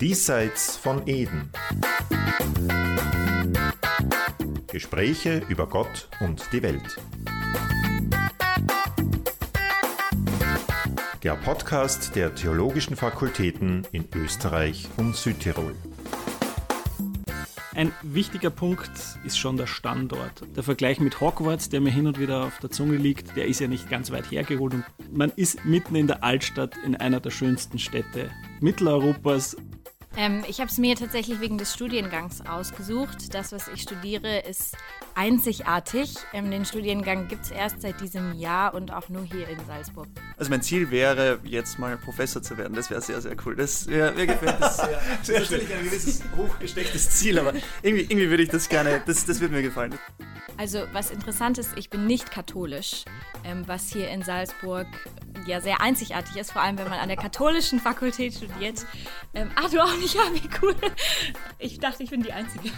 Diesseits von Eden. Gespräche über Gott und die Welt. Der Podcast der theologischen Fakultäten in Österreich und Südtirol. Ein wichtiger Punkt ist schon der Standort. Der Vergleich mit Hogwarts, der mir hin und wieder auf der Zunge liegt, der ist ja nicht ganz weit hergeholt. Und man ist mitten in der Altstadt in einer der schönsten Städte Mitteleuropas ähm, ich habe es mir tatsächlich wegen des Studiengangs ausgesucht. Das, was ich studiere, ist einzigartig. Ähm, den Studiengang gibt es erst seit diesem Jahr und auch nur hier in Salzburg. Also mein Ziel wäre, jetzt mal Professor zu werden. Das wäre sehr, sehr cool. Das, ja, mir gefällt das sehr. das ist natürlich ein gewisses hochgestecktes Ziel, aber irgendwie, irgendwie würde ich das gerne, das, das würde mir gefallen. Also was interessant ist, ich bin nicht katholisch, ähm, was hier in Salzburg ja sehr einzigartig ist, vor allem wenn man an der katholischen Fakultät studiert. Ähm, ah, du auch nicht? Ja, wie cool. Ich dachte, ich bin die Einzige.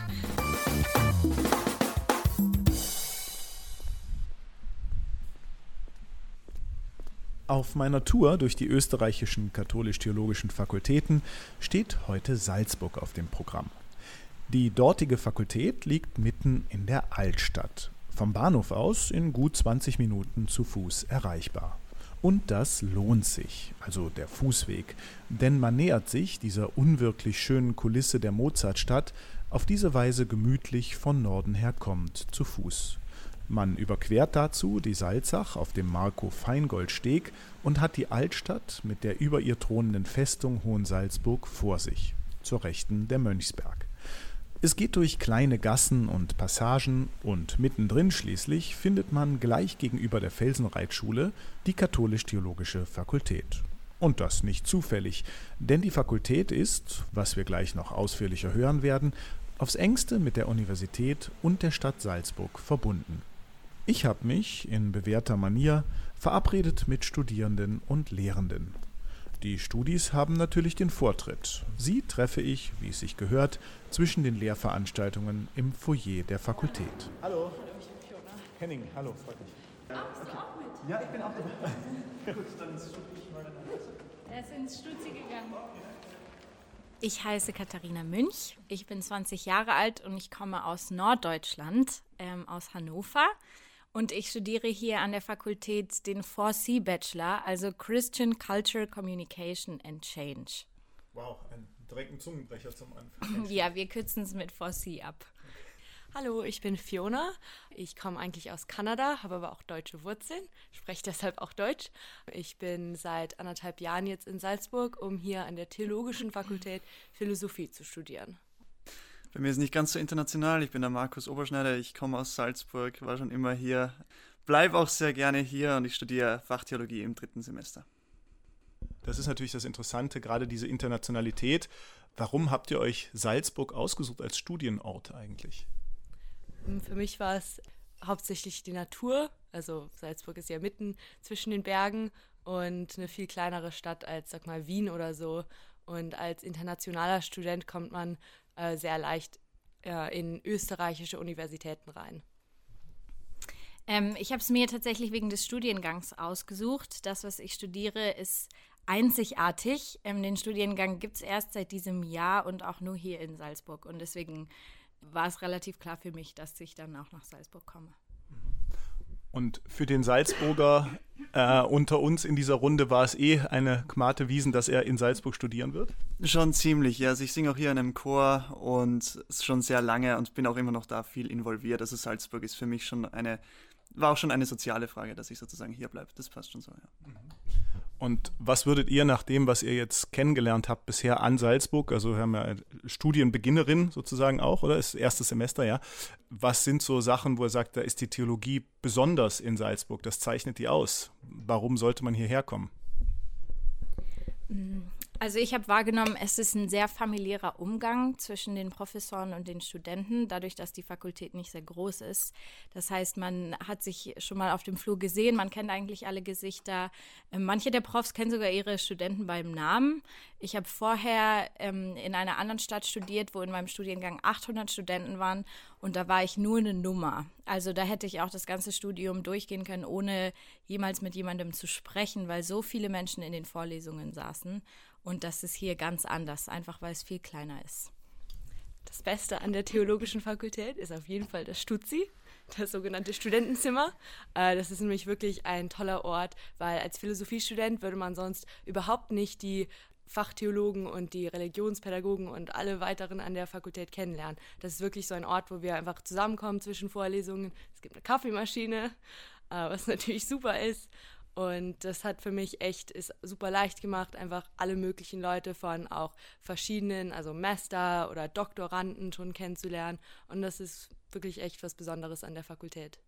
Auf meiner Tour durch die österreichischen katholisch-theologischen Fakultäten steht heute Salzburg auf dem Programm. Die dortige Fakultät liegt mitten in der Altstadt, vom Bahnhof aus in gut 20 Minuten zu Fuß erreichbar. Und das lohnt sich, also der Fußweg, denn man nähert sich dieser unwirklich schönen Kulisse der Mozartstadt auf diese Weise gemütlich von Norden her kommt, zu Fuß. Man überquert dazu die Salzach auf dem Marco-Feingold-Steg und hat die Altstadt mit der über ihr thronenden Festung Hohensalzburg vor sich, zur Rechten der Mönchsberg. Es geht durch kleine Gassen und Passagen und mittendrin schließlich findet man gleich gegenüber der Felsenreitschule die Katholisch-Theologische Fakultät. Und das nicht zufällig, denn die Fakultät ist, was wir gleich noch ausführlicher hören werden, aufs engste mit der Universität und der Stadt Salzburg verbunden. Ich habe mich in bewährter Manier verabredet mit Studierenden und Lehrenden die Studis haben natürlich den Vortritt. Sie treffe ich, wie es sich gehört, zwischen den Lehrveranstaltungen im Foyer der Fakultät. Hallo. Henning, hallo, freut mich. Ah, bist du auch mit? Ja, ich bin auch dabei. Gut, dann studiere ich mal Er ist ins Stuzi gegangen. Ich heiße Katharina Münch. Ich bin 20 Jahre alt und ich komme aus Norddeutschland, ähm, aus Hannover. Und ich studiere hier an der Fakultät den 4C Bachelor, also Christian Culture Communication and Change. Wow, ein direkten Zungenbrecher zum Anfang. ja, wir kürzen es mit 4C ab. Hallo, ich bin Fiona. Ich komme eigentlich aus Kanada, habe aber auch deutsche Wurzeln, spreche deshalb auch Deutsch. Ich bin seit anderthalb Jahren jetzt in Salzburg, um hier an der Theologischen Fakultät Philosophie zu studieren. Bei mir ist es nicht ganz so international. Ich bin der Markus Oberschneider. Ich komme aus Salzburg, war schon immer hier, bleibe auch sehr gerne hier und ich studiere Fachtheologie im dritten Semester. Das ist natürlich das Interessante, gerade diese Internationalität. Warum habt ihr euch Salzburg ausgesucht als Studienort eigentlich? Für mich war es hauptsächlich die Natur. Also Salzburg ist ja mitten zwischen den Bergen und eine viel kleinere Stadt als, sag mal, Wien oder so. Und als internationaler Student kommt man äh, sehr leicht äh, in österreichische Universitäten rein. Ähm, ich habe es mir tatsächlich wegen des Studiengangs ausgesucht. Das, was ich studiere, ist einzigartig. Ähm, den Studiengang gibt es erst seit diesem Jahr und auch nur hier in Salzburg. Und deswegen war es relativ klar für mich, dass ich dann auch nach Salzburg komme. Und für den Salzburger äh, unter uns in dieser Runde war es eh eine Gmate Wiesen, dass er in Salzburg studieren wird? Schon ziemlich, ja. Also ich singe auch hier in einem Chor und schon sehr lange und bin auch immer noch da viel involviert. Also Salzburg ist für mich schon eine, war auch schon eine soziale Frage, dass ich sozusagen hier bleibe. Das passt schon so, ja. Und was würdet ihr nach dem, was ihr jetzt kennengelernt habt bisher an Salzburg, also wir haben ja Studienbeginnerin sozusagen auch, oder? Ist erstes Semester, ja. Was sind so Sachen, wo ihr sagt, da ist die Theologie besonders in Salzburg, das zeichnet die aus? Warum sollte man hierher kommen? Also ich habe wahrgenommen, es ist ein sehr familiärer Umgang zwischen den Professoren und den Studenten, dadurch, dass die Fakultät nicht sehr groß ist. Das heißt, man hat sich schon mal auf dem Flur gesehen, man kennt eigentlich alle Gesichter. Ähm, manche der Profs kennen sogar ihre Studenten beim Namen. Ich habe vorher ähm, in einer anderen Stadt studiert, wo in meinem Studiengang 800 Studenten waren Und da war ich nur eine Nummer. Also da hätte ich auch das ganze Studium durchgehen können, ohne jemals mit jemandem zu sprechen, weil so viele Menschen in den Vorlesungen saßen. Und das ist hier ganz anders, einfach weil es viel kleiner ist. Das Beste an der Theologischen Fakultät ist auf jeden Fall das Stutzi, das sogenannte Studentenzimmer. Äh, das ist nämlich wirklich ein toller Ort, weil als Philosophiestudent würde man sonst überhaupt nicht die Fachtheologen und die Religionspädagogen und alle weiteren an der Fakultät kennenlernen. Das ist wirklich so ein Ort, wo wir einfach zusammenkommen zwischen Vorlesungen. Es gibt eine Kaffeemaschine, äh, was natürlich super ist. Und das hat für mich echt, ist super leicht gemacht, einfach alle möglichen Leute von auch verschiedenen, also Master oder Doktoranden schon kennenzulernen. Und das ist wirklich echt was Besonderes an der Fakultät.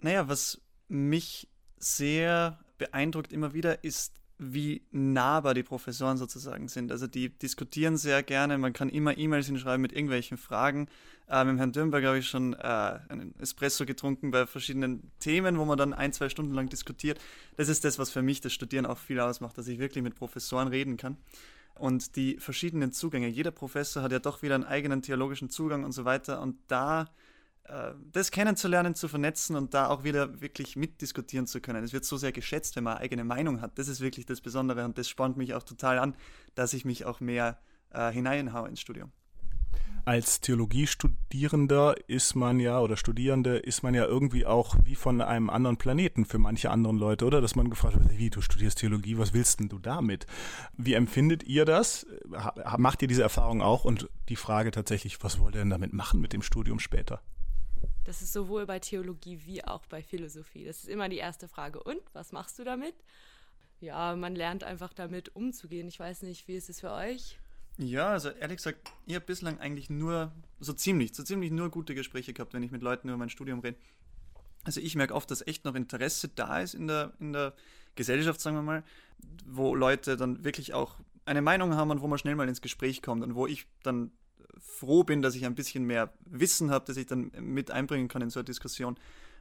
Naja, was mich sehr beeindruckt immer wieder ist, wie nahbar die Professoren sozusagen sind. Also die diskutieren sehr gerne, man kann immer E-Mails hinschreiben mit irgendwelchen Fragen. Äh, mit Herrn Dürnberg habe ich schon äh, einen Espresso getrunken bei verschiedenen Themen, wo man dann ein, zwei Stunden lang diskutiert. Das ist das, was für mich das Studieren auch viel ausmacht, dass ich wirklich mit Professoren reden kann. Und die verschiedenen Zugänge. Jeder Professor hat ja doch wieder einen eigenen theologischen Zugang und so weiter. Und da das kennenzulernen, zu vernetzen und da auch wieder wirklich mitdiskutieren zu können. Es wird so sehr geschätzt, wenn man eine eigene Meinung hat. Das ist wirklich das Besondere und das spornt mich auch total an, dass ich mich auch mehr äh, hineinhaue ins Studium. Als Theologiestudierender ist man ja oder Studierende ist man ja irgendwie auch wie von einem anderen Planeten für manche anderen Leute, oder? Dass man gefragt wird, wie du studierst Theologie, was willst denn du damit? Wie empfindet ihr das? Macht ihr diese Erfahrung auch? Und die Frage tatsächlich, was wollt ihr denn damit machen mit dem Studium später? Das ist sowohl bei Theologie wie auch bei Philosophie. Das ist immer die erste Frage. Und was machst du damit? Ja, man lernt einfach damit umzugehen. Ich weiß nicht, wie ist es für euch? Ja, also ehrlich gesagt, ich habe bislang eigentlich nur, so ziemlich, so ziemlich nur gute Gespräche gehabt, wenn ich mit Leuten über mein Studium rede. Also ich merke oft, dass echt noch Interesse da ist in der, in der Gesellschaft, sagen wir mal, wo Leute dann wirklich auch eine Meinung haben und wo man schnell mal ins Gespräch kommt und wo ich dann froh bin, dass ich ein bisschen mehr Wissen habe, das ich dann mit einbringen kann in so eine Diskussion.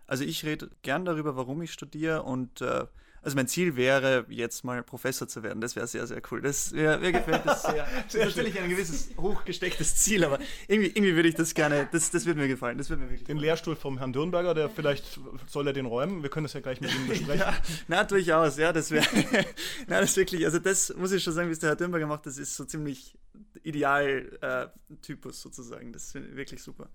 Also ich rede gern darüber, warum ich studiere und äh, also mein Ziel wäre, jetzt mal Professor zu werden. Das wäre sehr, sehr cool. Das wär, mir gefällt das sehr. Das ist natürlich ein gewisses hochgestecktes Ziel, aber irgendwie, irgendwie würde ich das gerne, das, das würde mir gefallen. Das würde mir wirklich den Lehrstuhl vom Herrn Dürnberger, der vielleicht soll er den räumen. Wir können das ja gleich mit ihm besprechen. ja, na, durchaus, ja, das wäre, na, das wirklich, also das muss ich schon sagen, wie es der Herr Dürnberger macht, das ist so ziemlich Idealtypus äh, sozusagen. Das ist wirklich super.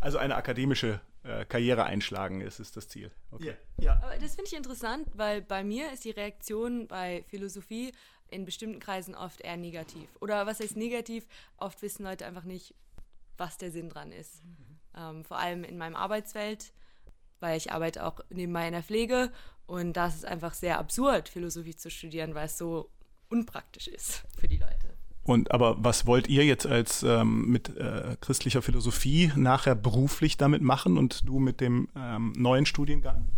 Also eine akademische äh, Karriere einschlagen ist, ist das Ziel. Okay. Ja, ja. Aber das finde ich interessant, weil bei mir ist die Reaktion bei Philosophie in bestimmten Kreisen oft eher negativ. Oder was heißt negativ? Oft wissen Leute einfach nicht, was der Sinn dran ist. Mhm. Ähm, vor allem in meinem Arbeitsfeld, weil ich arbeite auch nebenbei in der Pflege und da ist es einfach sehr absurd, Philosophie zu studieren, weil es so unpraktisch ist für die Leute. Und aber was wollt ihr jetzt als ähm, mit äh, christlicher Philosophie nachher beruflich damit machen und du mit dem ähm, neuen Studiengang?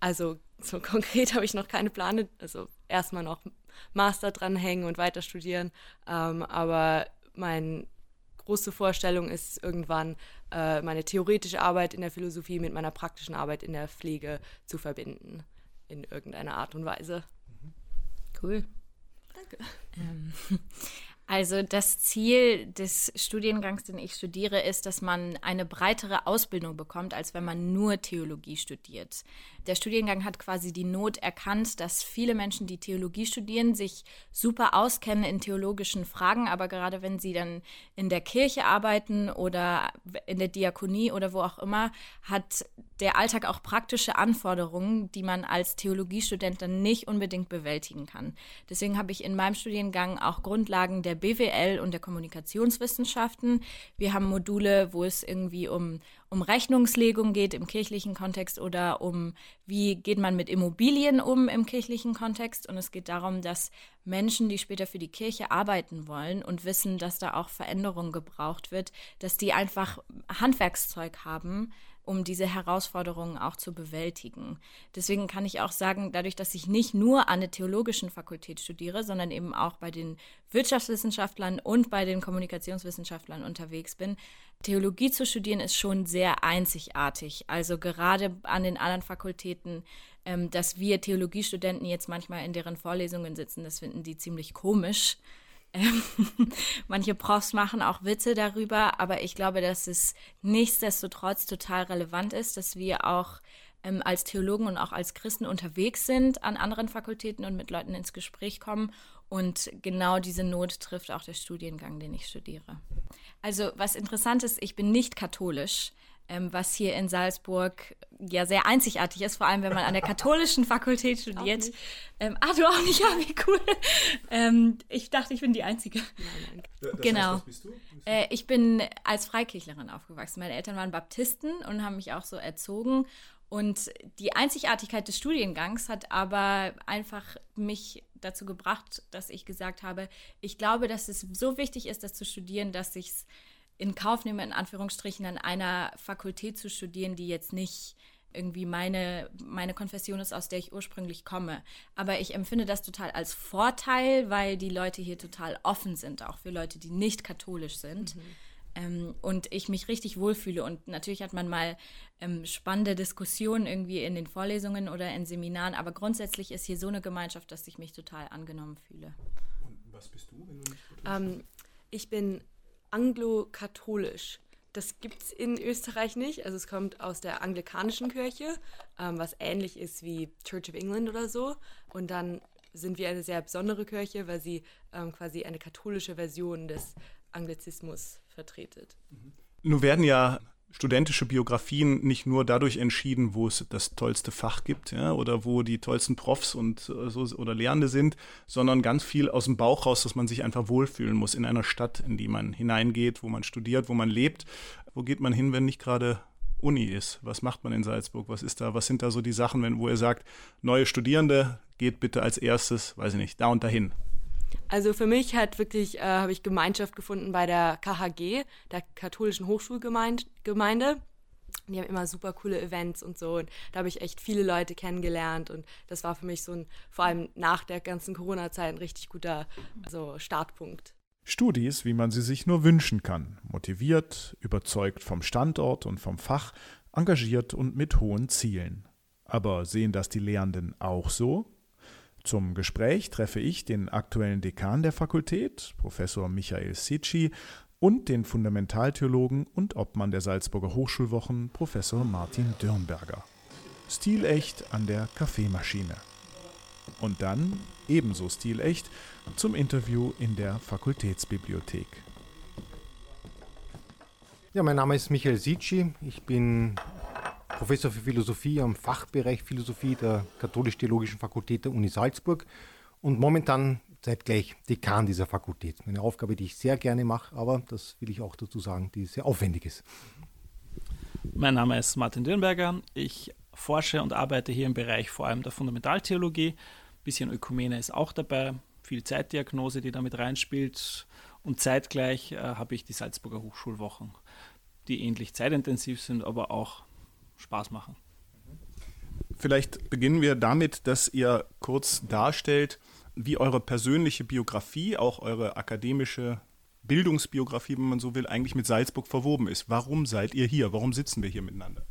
Also so konkret habe ich noch keine Pläne. Also erstmal noch Master dranhängen und weiter studieren. Ähm, aber meine große Vorstellung ist irgendwann äh, meine theoretische Arbeit in der Philosophie mit meiner praktischen Arbeit in der Pflege zu verbinden in irgendeiner Art und Weise. Cool. Danke. Ähm, um, also das Ziel des Studiengangs, den ich studiere, ist, dass man eine breitere Ausbildung bekommt, als wenn man nur Theologie studiert. Der Studiengang hat quasi die Not erkannt, dass viele Menschen, die Theologie studieren, sich super auskennen in theologischen Fragen, aber gerade wenn sie dann in der Kirche arbeiten oder in der Diakonie oder wo auch immer, hat der Alltag auch praktische Anforderungen, die man als Theologiestudent dann nicht unbedingt bewältigen kann. Deswegen habe ich in meinem Studiengang auch Grundlagen der BWL und der Kommunikationswissenschaften. Wir haben Module, wo es irgendwie um um Rechnungslegung geht im kirchlichen Kontext oder um, wie geht man mit Immobilien um im kirchlichen Kontext. Und es geht darum, dass Menschen, die später für die Kirche arbeiten wollen und wissen, dass da auch Veränderung gebraucht wird, dass die einfach Handwerkszeug haben, um diese Herausforderungen auch zu bewältigen. Deswegen kann ich auch sagen, dadurch, dass ich nicht nur an der theologischen Fakultät studiere, sondern eben auch bei den Wirtschaftswissenschaftlern und bei den Kommunikationswissenschaftlern unterwegs bin, Theologie zu studieren ist schon sehr einzigartig. Also gerade an den anderen Fakultäten, ähm, dass wir Theologiestudenten jetzt manchmal in deren Vorlesungen sitzen, das finden die ziemlich komisch manche Profs machen auch Witze darüber, aber ich glaube, dass es nichtsdestotrotz total relevant ist, dass wir auch ähm, als Theologen und auch als Christen unterwegs sind an anderen Fakultäten und mit Leuten ins Gespräch kommen. Und genau diese Not trifft auch der Studiengang, den ich studiere. Also was interessant ist, ich bin nicht katholisch ähm, was hier in Salzburg ja sehr einzigartig ist, vor allem wenn man an der katholischen Fakultät studiert. Ähm, ah, du auch nicht, ja, wie cool. Ähm, ich dachte, ich bin die Einzige. Nein, nein. genau. Heißt, bist du? Äh, ich bin als Freikirchlerin aufgewachsen. Meine Eltern waren Baptisten und haben mich auch so erzogen. Und die Einzigartigkeit des Studiengangs hat aber einfach mich dazu gebracht, dass ich gesagt habe, ich glaube, dass es so wichtig ist, das zu studieren, dass ich es in Kauf nehme, in Anführungsstrichen, an einer Fakultät zu studieren, die jetzt nicht irgendwie meine, meine Konfession ist, aus der ich ursprünglich komme. Aber ich empfinde das total als Vorteil, weil die Leute hier total offen sind, auch für Leute, die nicht katholisch sind. Mhm. Ähm, und ich mich richtig wohlfühle. Und natürlich hat man mal ähm, spannende Diskussionen irgendwie in den Vorlesungen oder in Seminaren, aber grundsätzlich ist hier so eine Gemeinschaft, dass ich mich total angenommen fühle. Und was bist du, wenn du nicht ähm, Ich bin anglo-katholisch. Das gibt es in Österreich nicht. Also es kommt aus der anglikanischen Kirche, ähm, was ähnlich ist wie Church of England oder so. Und dann sind wir eine sehr besondere Kirche, weil sie ähm, quasi eine katholische Version des Anglizismus vertretet. Nun werden ja studentische Biografien nicht nur dadurch entschieden, wo es das tollste Fach gibt, ja, oder wo die tollsten Profs und äh, oder Lehrende sind, sondern ganz viel aus dem Bauch raus, dass man sich einfach wohlfühlen muss in einer Stadt, in die man hineingeht, wo man studiert, wo man lebt. Wo geht man hin, wenn nicht gerade Uni ist? Was macht man in Salzburg? Was ist da? Was sind da so die Sachen, wenn, wo ihr sagt, neue Studierende, geht bitte als erstes, weiß ich nicht, da und dahin? Also für mich hat wirklich, äh, habe ich Gemeinschaft gefunden bei der KHG, der katholischen Hochschulgemeinde. Die haben immer super coole Events und so. Und da habe ich echt viele Leute kennengelernt. Und das war für mich so ein, vor allem nach der ganzen Corona-Zeit, ein richtig guter also Startpunkt. Studis, wie man sie sich nur wünschen kann. Motiviert, überzeugt vom Standort und vom Fach, engagiert und mit hohen Zielen. Aber sehen das die Lehrenden auch so? Zum Gespräch treffe ich den aktuellen Dekan der Fakultät, Professor Michael Sitschi, und den Fundamentaltheologen und Obmann der Salzburger Hochschulwochen, Professor Martin Dürnberger. Stilecht an der Kaffeemaschine. Und dann, ebenso stilecht, zum Interview in der Fakultätsbibliothek. Ja, mein Name ist Michael Sitschi. Ich bin Professor für Philosophie am Fachbereich Philosophie der Katholisch-Theologischen Fakultät der Uni Salzburg und momentan zeitgleich Dekan dieser Fakultät. Eine Aufgabe, die ich sehr gerne mache, aber das will ich auch dazu sagen, die sehr aufwendig ist. Mein Name ist Martin Dürnberger. Ich forsche und arbeite hier im Bereich vor allem der Fundamentaltheologie. Ein bisschen Ökumene ist auch dabei, viel Zeitdiagnose, die damit reinspielt. Und zeitgleich äh, habe ich die Salzburger Hochschulwochen, die ähnlich zeitintensiv sind, aber auch Spaß machen. Vielleicht beginnen wir damit, dass ihr kurz darstellt, wie eure persönliche Biografie, auch eure akademische Bildungsbiografie, wenn man so will, eigentlich mit Salzburg verwoben ist. Warum seid ihr hier? Warum sitzen wir hier miteinander?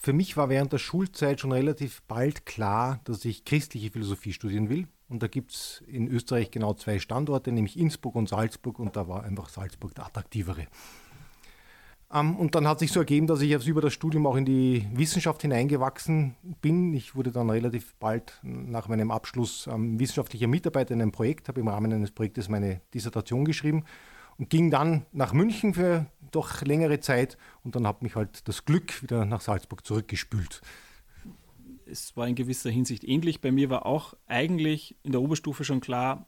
Für mich war während der Schulzeit schon relativ bald klar, dass ich christliche Philosophie studieren will. Und da gibt es in Österreich genau zwei Standorte, nämlich Innsbruck und Salzburg. Und da war einfach Salzburg der attraktivere. Ähm, und dann hat sich so ergeben, dass ich jetzt über das Studium auch in die Wissenschaft hineingewachsen bin. Ich wurde dann relativ bald nach meinem Abschluss ähm, wissenschaftlicher Mitarbeiter in einem Projekt, habe im Rahmen eines Projektes meine Dissertation geschrieben und ging dann nach München für doch längere Zeit und dann hat mich halt das Glück wieder nach Salzburg zurückgespült es war in gewisser Hinsicht ähnlich. Bei mir war auch eigentlich in der Oberstufe schon klar,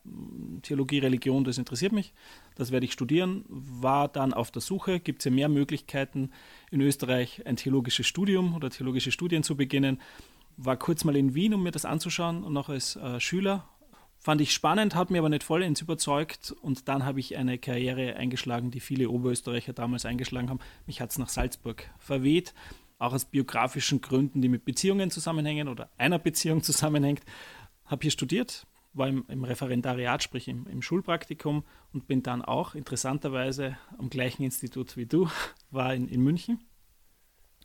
Theologie, Religion, das interessiert mich, das werde ich studieren. War dann auf der Suche, gibt es ja mehr Möglichkeiten in Österreich ein theologisches Studium oder theologische Studien zu beginnen. War kurz mal in Wien, um mir das anzuschauen und noch als äh, Schüler. Fand ich spannend, hat mir aber nicht vollends überzeugt und dann habe ich eine Karriere eingeschlagen, die viele Oberösterreicher damals eingeschlagen haben. Mich hat es nach Salzburg verweht auch aus biografischen Gründen, die mit Beziehungen zusammenhängen oder einer Beziehung zusammenhängt, habe hier studiert, war im, im Referendariat, sprich im, im, Schulpraktikum und bin dann auch interessanterweise am gleichen Institut wie du, war in, in München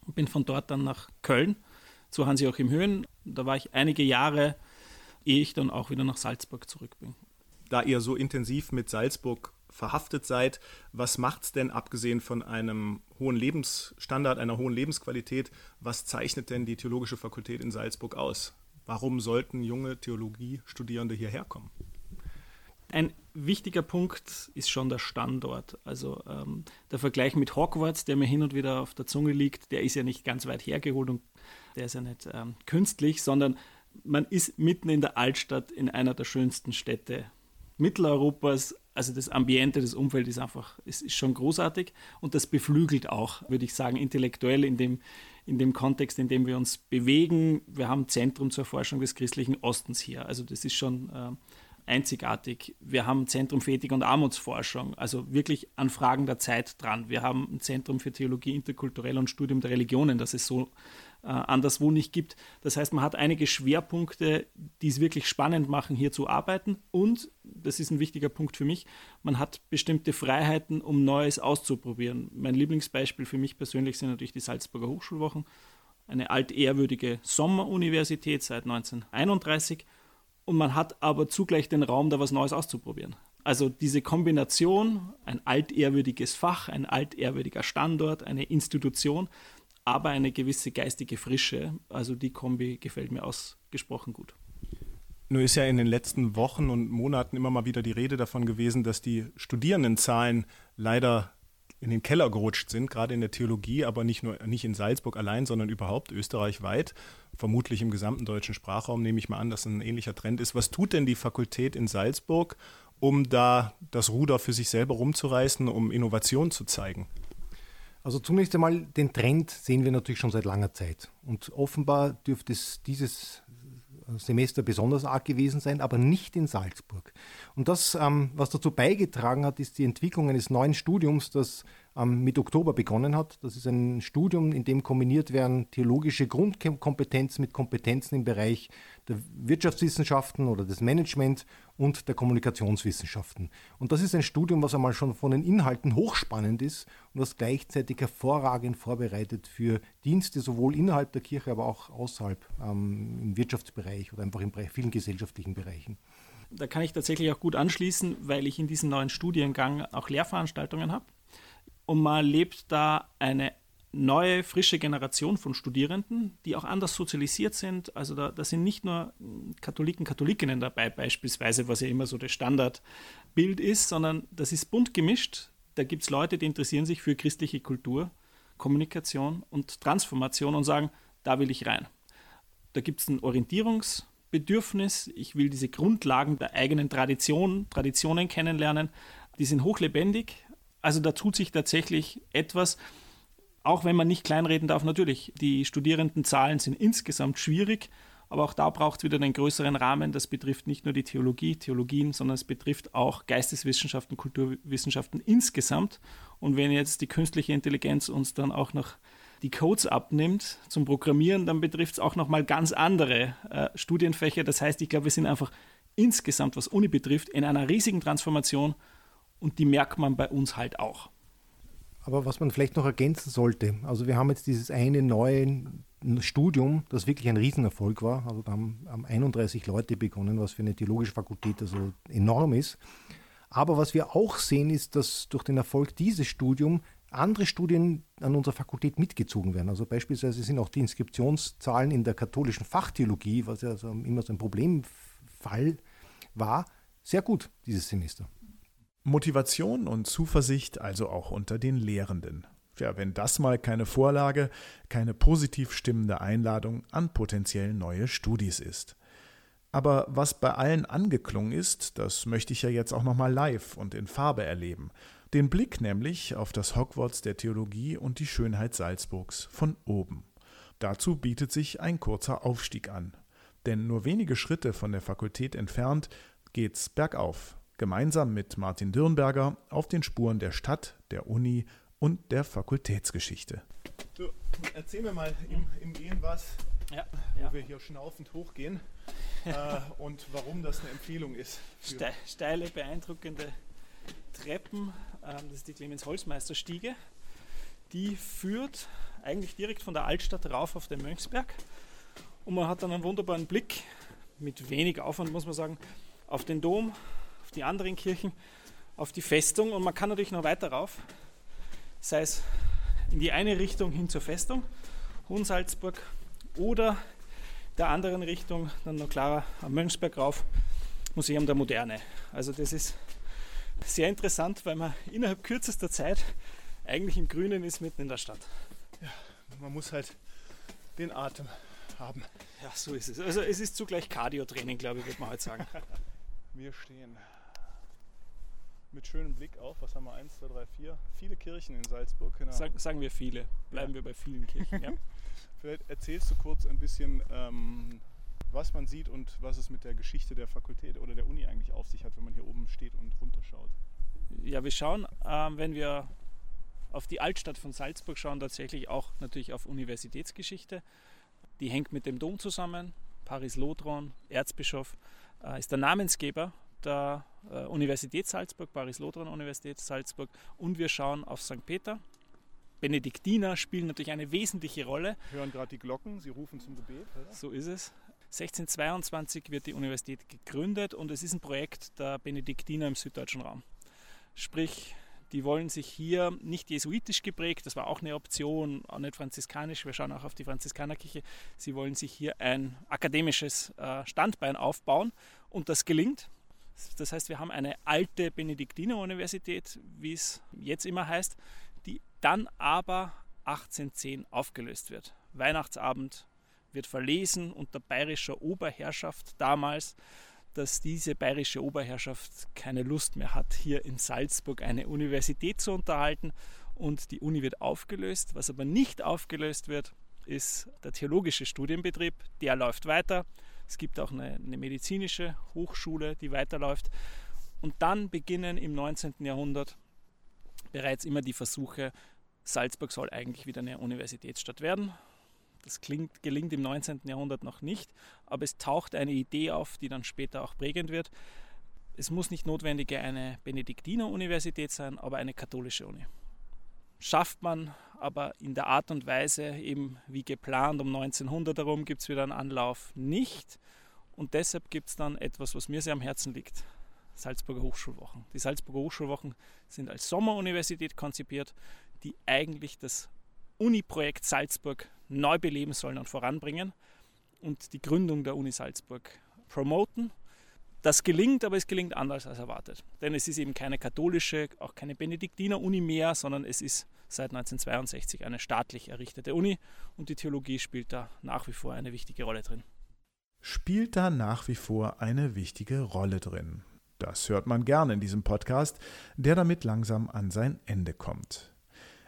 und bin von dort dann nach Köln zu Hansi-Joachim Höhen. Da war ich einige Jahre, ehe ich dann auch wieder nach Salzburg zurück bin. da ihr so intensiv mit Salzburg verhaftet seid, was macht es denn, abgesehen von einem hohen Lebensstandard, einer hohen Lebensqualität, was zeichnet denn die Theologische Fakultät in Salzburg aus? Warum sollten junge Theologiestudierende hierher kommen? Ein wichtiger Punkt ist schon der Standort. Also ähm, der Vergleich mit Hogwarts, der mir hin und wieder auf der Zunge liegt, der ist ja nicht ganz weit hergeholt und der ist ja nicht ähm, künstlich, sondern man ist mitten in der Altstadt in einer der schönsten Städte Mitteleuropas. Also das Ambiente, das Umfeld ist einfach, ist, ist schon großartig und das beflügelt auch, würde ich sagen, intellektuell in dem, in dem Kontext, in dem wir uns bewegen. Wir haben Zentrum zur Forschung des christlichen Ostens hier. Also das ist schon äh, einzigartig. Wir haben Zentrum für Ethik und Armutsforschung, also wirklich an Fragen der Zeit dran. Wir haben ein Zentrum für Theologie, interkulturell und Studium der Religionen, das es so äh, anderswo nicht gibt. Das heißt, man hat einige Schwerpunkte, die es wirklich spannend machen, hier zu arbeiten. Und, das ist ein wichtiger Punkt für mich, man hat bestimmte Freiheiten, um Neues auszuprobieren. Mein Lieblingsbeispiel für mich persönlich sind natürlich die Salzburger Hochschulwochen, eine altehrwürdige Sommeruniversität seit 1931 und man hat aber zugleich den Raum, da was Neues auszuprobieren. Also diese Kombination, ein altehrwürdiges Fach, ein altehrwürdiger Standort, eine Institution, aber eine gewisse geistige Frische, also die Kombi gefällt mir ausgesprochen gut. Nur ist ja in den letzten Wochen und Monaten immer mal wieder die Rede davon gewesen, dass die Studierendenzahlen leider in den Keller gerutscht sind, gerade in der Theologie, aber nicht nur nicht in Salzburg allein, sondern überhaupt österreichweit, vermutlich im gesamten deutschen Sprachraum nehme ich mal an, dass ein ähnlicher Trend ist. Was tut denn die Fakultät in Salzburg, um da das Ruder für sich selber rumzureißen, um Innovation zu zeigen? Also zunächst einmal den Trend sehen wir natürlich schon seit langer Zeit und offenbar dürfte es dieses Semester besonders arg gewesen sein, aber nicht in Salzburg. Und das, ähm, was dazu beigetragen hat, ist die Entwicklung eines neuen Studiums, das mit Oktober begonnen hat. Das ist ein Studium, in dem kombiniert werden theologische Grundkompetenzen mit Kompetenzen im Bereich der Wirtschaftswissenschaften oder des Management und der Kommunikationswissenschaften. Und das ist ein Studium, was einmal schon von den Inhalten hochspannend ist und was gleichzeitig hervorragend vorbereitet für Dienste sowohl innerhalb der Kirche, aber auch außerhalb ähm, im Wirtschaftsbereich oder einfach in vielen gesellschaftlichen Bereichen. Da kann ich tatsächlich auch gut anschließen, weil ich in diesem neuen Studiengang auch Lehrveranstaltungen habe. Und man lebt da eine neue, frische Generation von Studierenden, die auch anders sozialisiert sind. Also da, da, sind nicht nur Katholiken, Katholikinnen dabei beispielsweise, was ja immer so das Standardbild ist, sondern das ist bunt gemischt. Da gibt es Leute, die interessieren sich für christliche Kultur, Kommunikation und Transformation und sagen, da will ich rein. Da gibt es ein Orientierungsbedürfnis. Ich will diese Grundlagen der eigenen Tradition, Traditionen kennenlernen. Die sind hochlebendig. Also da tut sich tatsächlich etwas, auch wenn man nicht kleinreden darf, natürlich, die Studierendenzahlen sind insgesamt schwierig, aber auch da braucht es wieder einen größeren Rahmen. Das betrifft nicht nur die Theologie, Theologien, sondern es betrifft auch Geisteswissenschaften, Kulturwissenschaften insgesamt. Und wenn jetzt die künstliche Intelligenz uns dann auch noch die Codes abnimmt zum Programmieren, dann betrifft es auch nochmal ganz andere äh, Studienfächer. Das heißt, ich glaube, wir sind einfach insgesamt, was Uni betrifft, in einer riesigen Transformation und die merkt man bei uns halt auch. Aber was man vielleicht noch ergänzen sollte, also wir haben jetzt dieses eine neue Studium, das wirklich ein Riesenerfolg war. Also da haben, haben 31 Leute begonnen, was für eine theologische Fakultät also enorm ist. Aber was wir auch sehen, ist, dass durch den Erfolg dieses Studiums andere Studien an unserer Fakultät mitgezogen werden. Also beispielsweise sind auch die Inskriptionszahlen in der katholischen Fachtheologie, was ja also immer so ein Problemfall war, sehr gut dieses Semester. Motivation und Zuversicht also auch unter den Lehrenden. Ja, wenn das mal keine Vorlage, keine positiv stimmende Einladung an potenziell neue Studis ist. Aber was bei allen angeklungen ist, das möchte ich ja jetzt auch nochmal live und in Farbe erleben. Den Blick nämlich auf das Hogwarts der Theologie und die Schönheit Salzburgs von oben. Dazu bietet sich ein kurzer Aufstieg an. Denn nur wenige Schritte von der Fakultät entfernt geht's bergauf gemeinsam mit Martin Dürnberger auf den Spuren der Stadt, der Uni und der Fakultätsgeschichte. So, erzähl mir mal im, im Gehen was, ja, wo ja. wir hier schnaufend hochgehen äh, und warum das eine Empfehlung ist. Ste steile, beeindruckende Treppen, ähm, das ist die Clemens-Holzmeister-Stiege. Die führt eigentlich direkt von der Altstadt rauf auf den Mönchsberg und man hat dann einen wunderbaren Blick, mit wenig Aufwand muss man sagen, auf den Dom, die anderen Kirchen, auf die Festung und man kann natürlich noch weiter rauf, sei es in die eine Richtung hin zur Festung, Hohen Salzburg, oder der anderen Richtung dann noch klarer am Mönchsberg rauf, Museum der Moderne. Also das ist sehr interessant, weil man innerhalb kürzester Zeit eigentlich im Grünen ist, mitten in der Stadt. Ja, man muss halt den Atem haben. Ja, so ist es. Also es ist zugleich Cardio-Training, glaube ich, würde man heute sagen. Wir stehen mit schönem Blick auf, was haben wir, eins, zwei, drei, vier, viele Kirchen in Salzburg. Genau. Sag, sagen wir viele, bleiben ja. wir bei vielen Kirchen. Ja. Vielleicht erzählst du kurz ein bisschen, ähm, was man sieht und was es mit der Geschichte der Fakultät oder der Uni eigentlich auf sich hat, wenn man hier oben steht und runterschaut. Ja, wir schauen, ähm, wenn wir auf die Altstadt von Salzburg schauen, tatsächlich auch natürlich auf Universitätsgeschichte. Die hängt mit dem Dom zusammen. Paris Lodron, Erzbischof, äh, ist der Namensgeber der äh, Universität Salzburg, Paris Lodron Universität Salzburg. Und wir schauen auf St. Peter. Benediktiner spielen natürlich eine wesentliche Rolle. Wir hören gerade die Glocken, sie rufen zum Gebet. Oder? So ist es. 1622 wird die Universität gegründet und es ist ein Projekt der Benediktiner im süddeutschen Raum. Sprich, die wollen sich hier nicht jesuitisch geprägt, das war auch eine Option, auch nicht franziskanisch, wir schauen auch auf die Franziskanerkirche. Sie wollen sich hier ein akademisches äh, Standbein aufbauen und das gelingt. Das heißt, wir haben eine alte Benediktiner-Universität, wie es jetzt immer heißt, die dann aber 1810 aufgelöst wird. Weihnachtsabend wird verlesen unter bayerischer Oberherrschaft damals dass diese bayerische Oberherrschaft keine Lust mehr hat, hier in Salzburg eine Universität zu unterhalten und die Uni wird aufgelöst. Was aber nicht aufgelöst wird, ist der theologische Studienbetrieb. Der läuft weiter. Es gibt auch eine, eine medizinische Hochschule, die weiterläuft. Und dann beginnen im 19. Jahrhundert bereits immer die Versuche, Salzburg soll eigentlich wieder eine Universitätsstadt werden. Das klingt, gelingt im 19. Jahrhundert noch nicht, aber es taucht eine Idee auf, die dann später auch prägend wird. Es muss nicht notwendig eine Benediktiner-Universität sein, aber eine katholische Uni. Schafft man aber in der Art und Weise, eben wie geplant, um 1900 herum gibt es wieder einen Anlauf nicht. Und deshalb gibt es dann etwas, was mir sehr am Herzen liegt. Salzburger Hochschulwochen. Die Salzburger Hochschulwochen sind als Sommeruniversität konzipiert, die eigentlich das Uni-Projekt Salzburg neu beleben sollen und voranbringen und die Gründung der Uni Salzburg promoten. Das gelingt, aber es gelingt anders als erwartet. Denn es ist eben keine katholische, auch keine Benediktiner-Uni mehr, sondern es ist seit 1962 eine staatlich errichtete Uni und die Theologie spielt da nach wie vor eine wichtige Rolle drin. Spielt da nach wie vor eine wichtige Rolle drin. Das hört man gerne in diesem Podcast, der damit langsam an sein Ende kommt.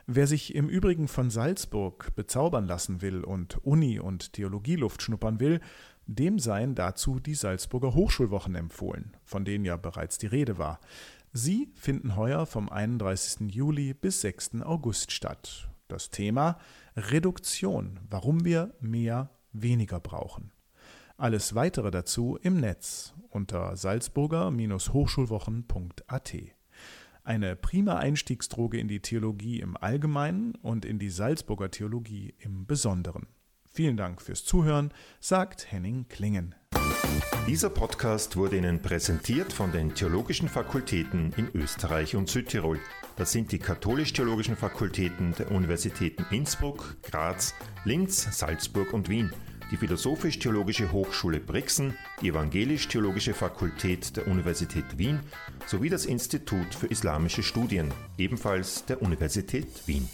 Wer sich im Übrigen von Salzburg bezaubern lassen will und Uni- und Theologieluft schnuppern will, dem seien dazu die Salzburger Hochschulwochen empfohlen, von denen ja bereits die Rede war. Sie finden heuer vom 31. Juli bis 6. August statt. Das Thema Reduktion, warum wir mehr weniger brauchen. Alles weitere dazu im Netz unter salzburger-hochschulwochen.at eine prima Einstiegsdroge in die Theologie im Allgemeinen und in die Salzburger Theologie im Besonderen. Vielen Dank fürs Zuhören, sagt Henning Klingen. Dieser Podcast wurde Ihnen präsentiert von den Theologischen Fakultäten in Österreich und Südtirol. Das sind die katholisch-theologischen Fakultäten der Universitäten Innsbruck, Graz, Linz, Salzburg und Wien die Philosophisch-Theologische Hochschule Brixen, die Evangelisch-Theologische Fakultät der Universität Wien sowie das Institut für Islamische Studien, ebenfalls der Universität Wien.